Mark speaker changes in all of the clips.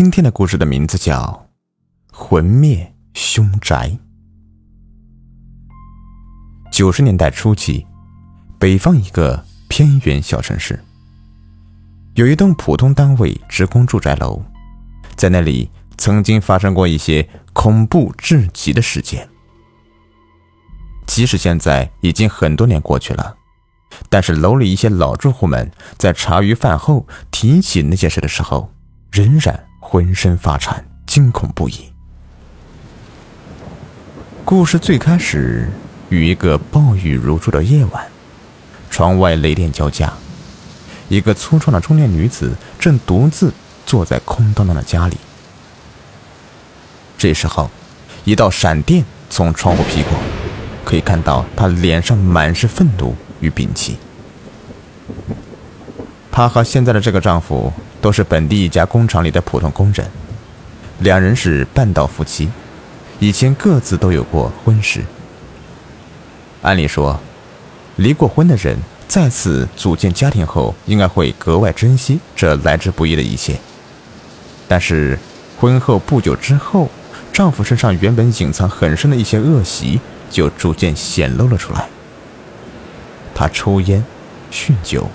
Speaker 1: 今天的故事的名字叫《魂灭凶宅》。九十年代初期，北方一个偏远小城市，有一栋普通单位职工住宅楼，在那里曾经发生过一些恐怖至极的事件。即使现在已经很多年过去了，但是楼里一些老住户们在茶余饭后提起那件事的时候，仍然。浑身发颤，惊恐不已。故事最开始于一个暴雨如注的夜晚，窗外雷电交加，一个粗壮的中年女子正独自坐在空荡荡的家里。这时候，一道闪电从窗户劈过，可以看到她脸上满是愤怒与摒弃。她和现在的这个丈夫。都是本地一家工厂里的普通工人，两人是半道夫妻，以前各自都有过婚事。按理说，离过婚的人再次组建家庭后，应该会格外珍惜这来之不易的一切。但是，婚后不久之后，丈夫身上原本隐藏很深的一些恶习就逐渐显露了出来。他抽烟、酗酒、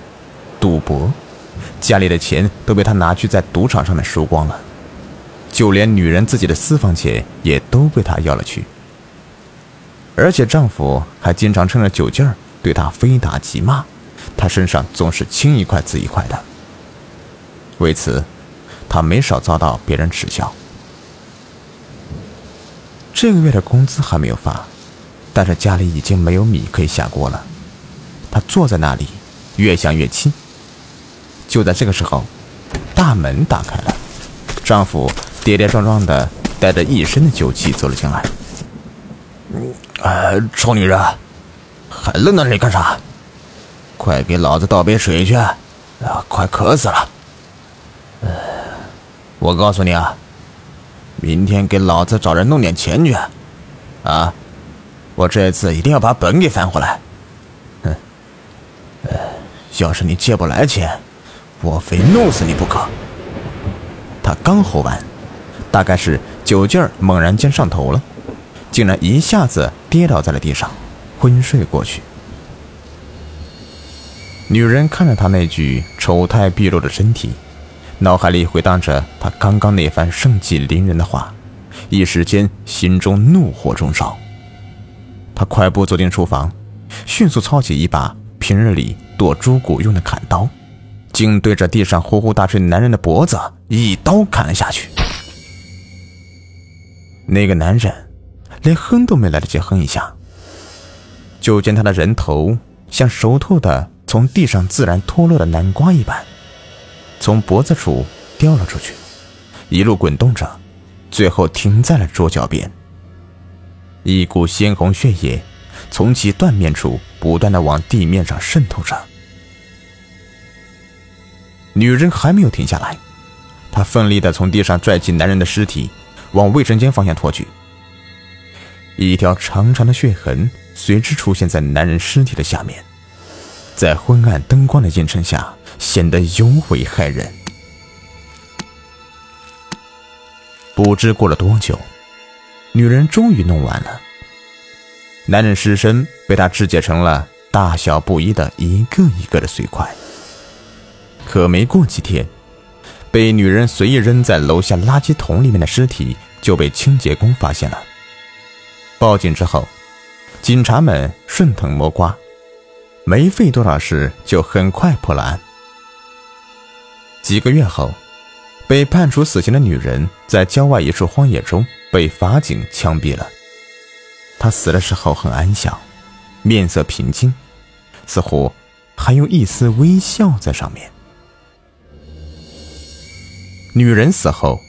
Speaker 1: 赌博。家里的钱都被他拿去在赌场上面输光了，就连女人自己的私房钱也都被他要了去。而且丈夫还经常趁着酒劲儿对她非打即骂，她身上总是青一块紫一块的。为此，她没少遭到别人耻笑。这个月的工资还没有发，但是家里已经没有米可以下锅了。她坐在那里，越想越气。就在这个时候，大门打开了，丈夫跌跌撞撞的带着一身的酒气走了进来。
Speaker 2: 呃，臭女人，还愣在那里干啥？快给老子倒杯水去！啊，快渴死了！我告诉你啊，明天给老子找人弄点钱去！啊，我这次一定要把本给翻回来！哼，呃要是你借不来钱。我非弄死你不可！
Speaker 1: 他刚吼完，大概是酒劲儿猛然间上头了，竟然一下子跌倒在了地上，昏睡过去。女人看着他那具丑态毕露的身体，脑海里回荡着他刚刚那番盛气凌人的话，一时间心中怒火中烧。他快步走进厨房，迅速操起一把平日里剁猪骨用的砍刀。竟对着地上呼呼大睡男人的脖子一刀砍了下去。那个男人连哼都没来得及哼一下，就见他的人头像熟透的从地上自然脱落的南瓜一般，从脖子处掉了出去，一路滚动着，最后停在了桌角边。一股鲜红血液从其断面处不断的往地面上渗透着。女人还没有停下来，她奋力地从地上拽起男人的尸体，往卫生间方向拖去。一条长长的血痕随之出现在男人尸体的下面，在昏暗灯光的映衬下，显得尤为骇人。不知过了多久，女人终于弄完了。男人尸身被她肢解成了大小不一的一个一个的碎块。可没过几天，被女人随意扔在楼下垃圾桶里面的尸体就被清洁工发现了。报警之后，警察们顺藤摸瓜，没费多少事就很快破了案。几个月后，被判处死刑的女人在郊外一处荒野中被法警枪毙了。她死的时候很安详，面色平静，似乎还有一丝微笑在上面。女人死后，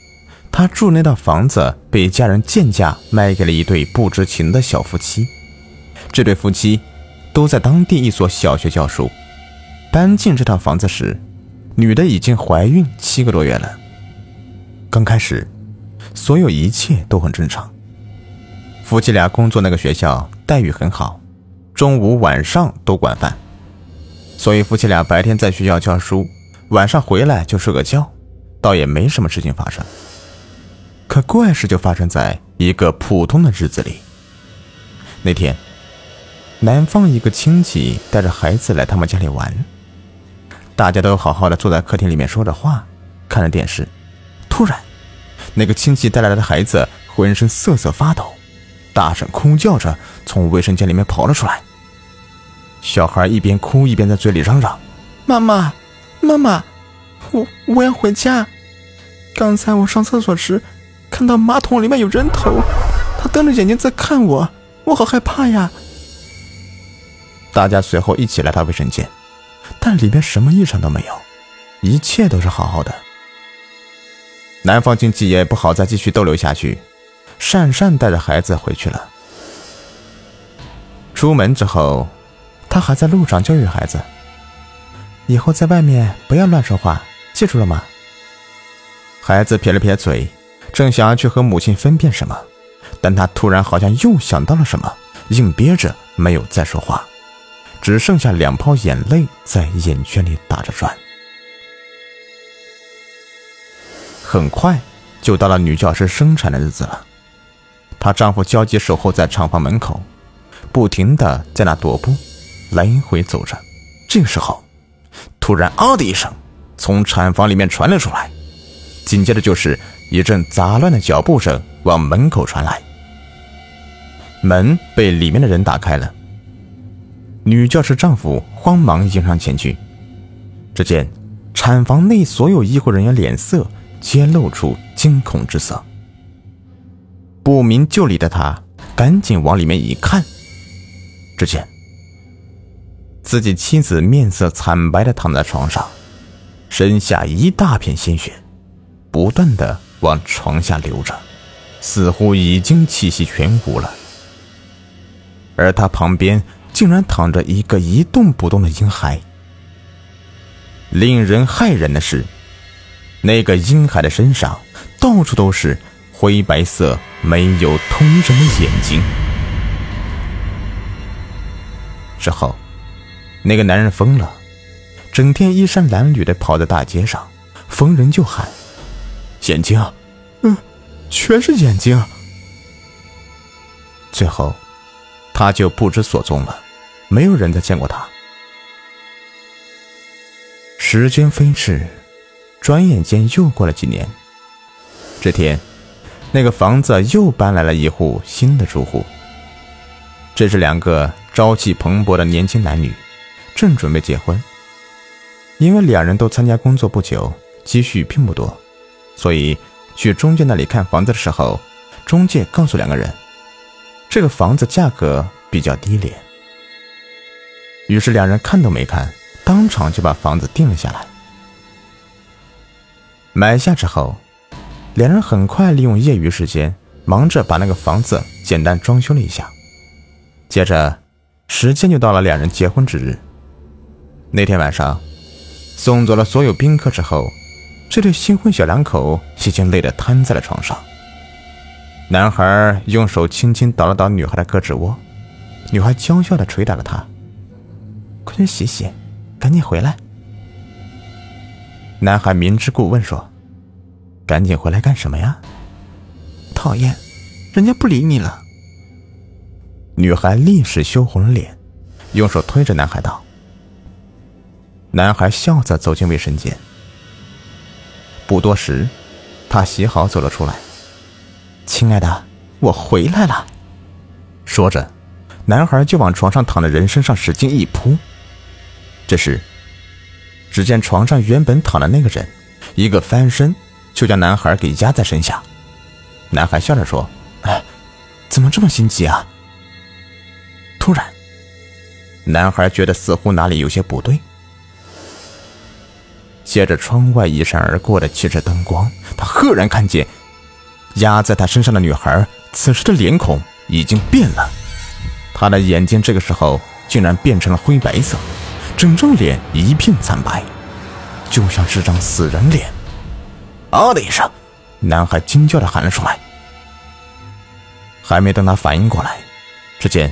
Speaker 1: 她住那套房子被家人贱价卖给了一对不知情的小夫妻。这对夫妻都在当地一所小学教书。搬进这套房子时，女的已经怀孕七个多月了。刚开始，所有一切都很正常。夫妻俩工作那个学校待遇很好，中午晚上都管饭，所以夫妻俩白天在学校教书，晚上回来就睡个觉。倒也没什么事情发生。可怪事就发生在一个普通的日子里。那天，南方一个亲戚带着孩子来他们家里玩，大家都好好的坐在客厅里面说着话，看着电视。突然，那个亲戚带来的孩子浑身瑟瑟发抖，大声哭叫着从卫生间里面跑了出来。小孩一边哭一边在嘴里嚷嚷：“
Speaker 3: 妈妈，妈妈，我我要回家。刚才我上厕所时。”看到马桶里面有人头，他瞪着眼睛在看我，我好害怕呀！
Speaker 1: 大家随后一起来到卫生间，但里面什么异常都没有，一切都是好好的。南方亲戚也不好再继续逗留下去，讪讪带着孩子回去了。出门之后，他还在路上教育孩子：“以后在外面不要乱说话，记住了吗？”孩子撇了撇嘴。正想要去和母亲分辨什么，但他突然好像又想到了什么，硬憋着没有再说话，只剩下两泡眼泪在眼圈里打着转。很快就到了女教师生产的日子了，她丈夫焦急守候在厂房门口，不停的在那踱步，来回走着。这个时候，突然“啊”的一声，从产房里面传了出来，紧接着就是。一阵杂乱的脚步声往门口传来，门被里面的人打开了。女教师丈夫慌忙迎上前去，只见产房内所有医护人员脸色皆露出惊恐之色。不明就里的他赶紧往里面一看，只见自己妻子面色惨白的躺在床上，身下一大片鲜血，不断的。往床下流着，似乎已经气息全无了。而他旁边竟然躺着一个一动不动的婴孩。令人骇人的是，那个婴孩的身上到处都是灰白色、没有通人的眼睛。之后，那个男人疯了，整天衣衫褴褛的跑在大街上，逢人就喊。眼睛，
Speaker 3: 嗯，全是眼睛。
Speaker 1: 最后，他就不知所踪了，没有人再见过他。时间飞逝，转眼间又过了几年。这天，那个房子又搬来了一户新的住户。这是两个朝气蓬勃的年轻男女，正准备结婚。因为两人都参加工作不久，积蓄并不多。所以，去中介那里看房子的时候，中介告诉两个人，这个房子价格比较低廉。于是两人看都没看，当场就把房子定了下来。买下之后，两人很快利用业余时间，忙着把那个房子简单装修了一下。接着，时间就到了两人结婚之日。那天晚上，送走了所有宾客之后。这对新婚小两口已经累得瘫在了床上。男孩用手轻轻捣了捣女孩的胳肢窝，女孩娇笑的捶打了他：“快去洗洗，赶紧回来。”男孩明知故问说：“赶紧回来干什么呀？”“
Speaker 3: 讨厌，人家不理你了。”
Speaker 1: 女孩立时羞红了脸，用手推着男孩道：“男孩笑着走进卫生间。不多时，他洗好走了出来。亲爱的，我回来了。说着，男孩就往床上躺的人身上使劲一扑。这时，只见床上原本躺的那个人，一个翻身就将男孩给压在身下。男孩笑着说：“哎，怎么这么心急啊？”突然，男孩觉得似乎哪里有些不对。借着窗外一闪而过的汽车灯光，他赫然看见压在他身上的女孩，此时的脸孔已经变了。她的眼睛这个时候竟然变成了灰白色，整张脸一片惨白，就像是张死人脸。啊的一声，男孩惊叫的喊了出来。还没等他反应过来，只见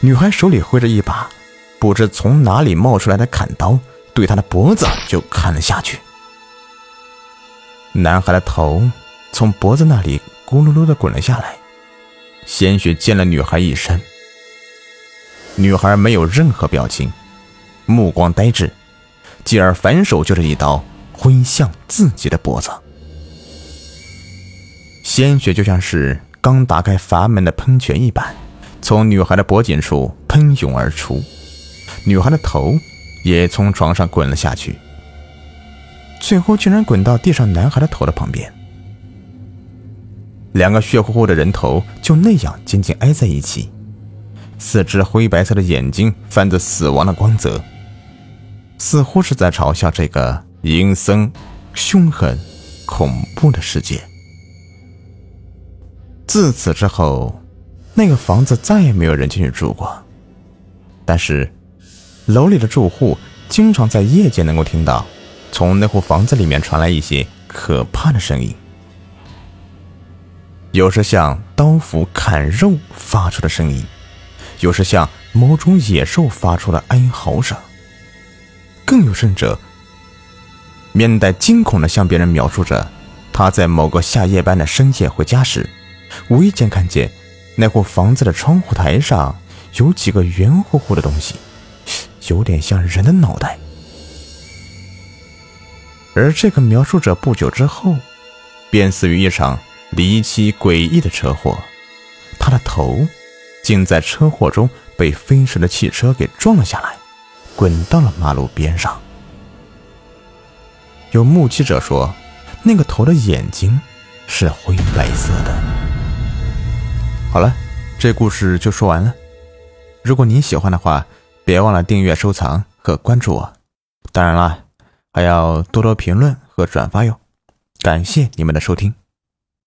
Speaker 1: 女孩手里挥着一把不知从哪里冒出来的砍刀。对他的脖子就砍了下去，男孩的头从脖子那里咕噜噜的滚了下来，鲜血溅了女孩一身。女孩没有任何表情，目光呆滞，继而反手就是一刀挥向自己的脖子。鲜血就像是刚打开阀门的喷泉一般，从女孩的脖颈处喷涌而出，女孩的头也从床上滚了下去，最后竟然滚到地上男孩的头的旁边。两个血乎乎的人头就那样紧紧挨在一起，四只灰白色的眼睛泛着死亡的光泽，似乎是在嘲笑这个阴森、凶狠、恐怖的世界。自此之后，那个房子再也没有人进去住过。但是，楼里的住户经常在夜间能够听到从那户房子里面传来一些可怕的声音，有时像刀斧砍肉发出的声音，有时像某种野兽发出的哀嚎声，更有甚者，面带惊恐的向别人描述着他在某个下夜班的深夜回家时。无意间看见，那户房子的窗户台上有几个圆乎乎的东西，有点像人的脑袋。而这个描述者不久之后，便死于一场离奇诡异的车祸，他的头竟在车祸中被飞驰的汽车给撞了下来，滚到了马路边上。有目击者说，那个头的眼睛是灰白色的。好了，这故事就说完了。如果您喜欢的话，别忘了订阅、收藏和关注我。当然啦，还要多多评论和转发哟。感谢你们的收听。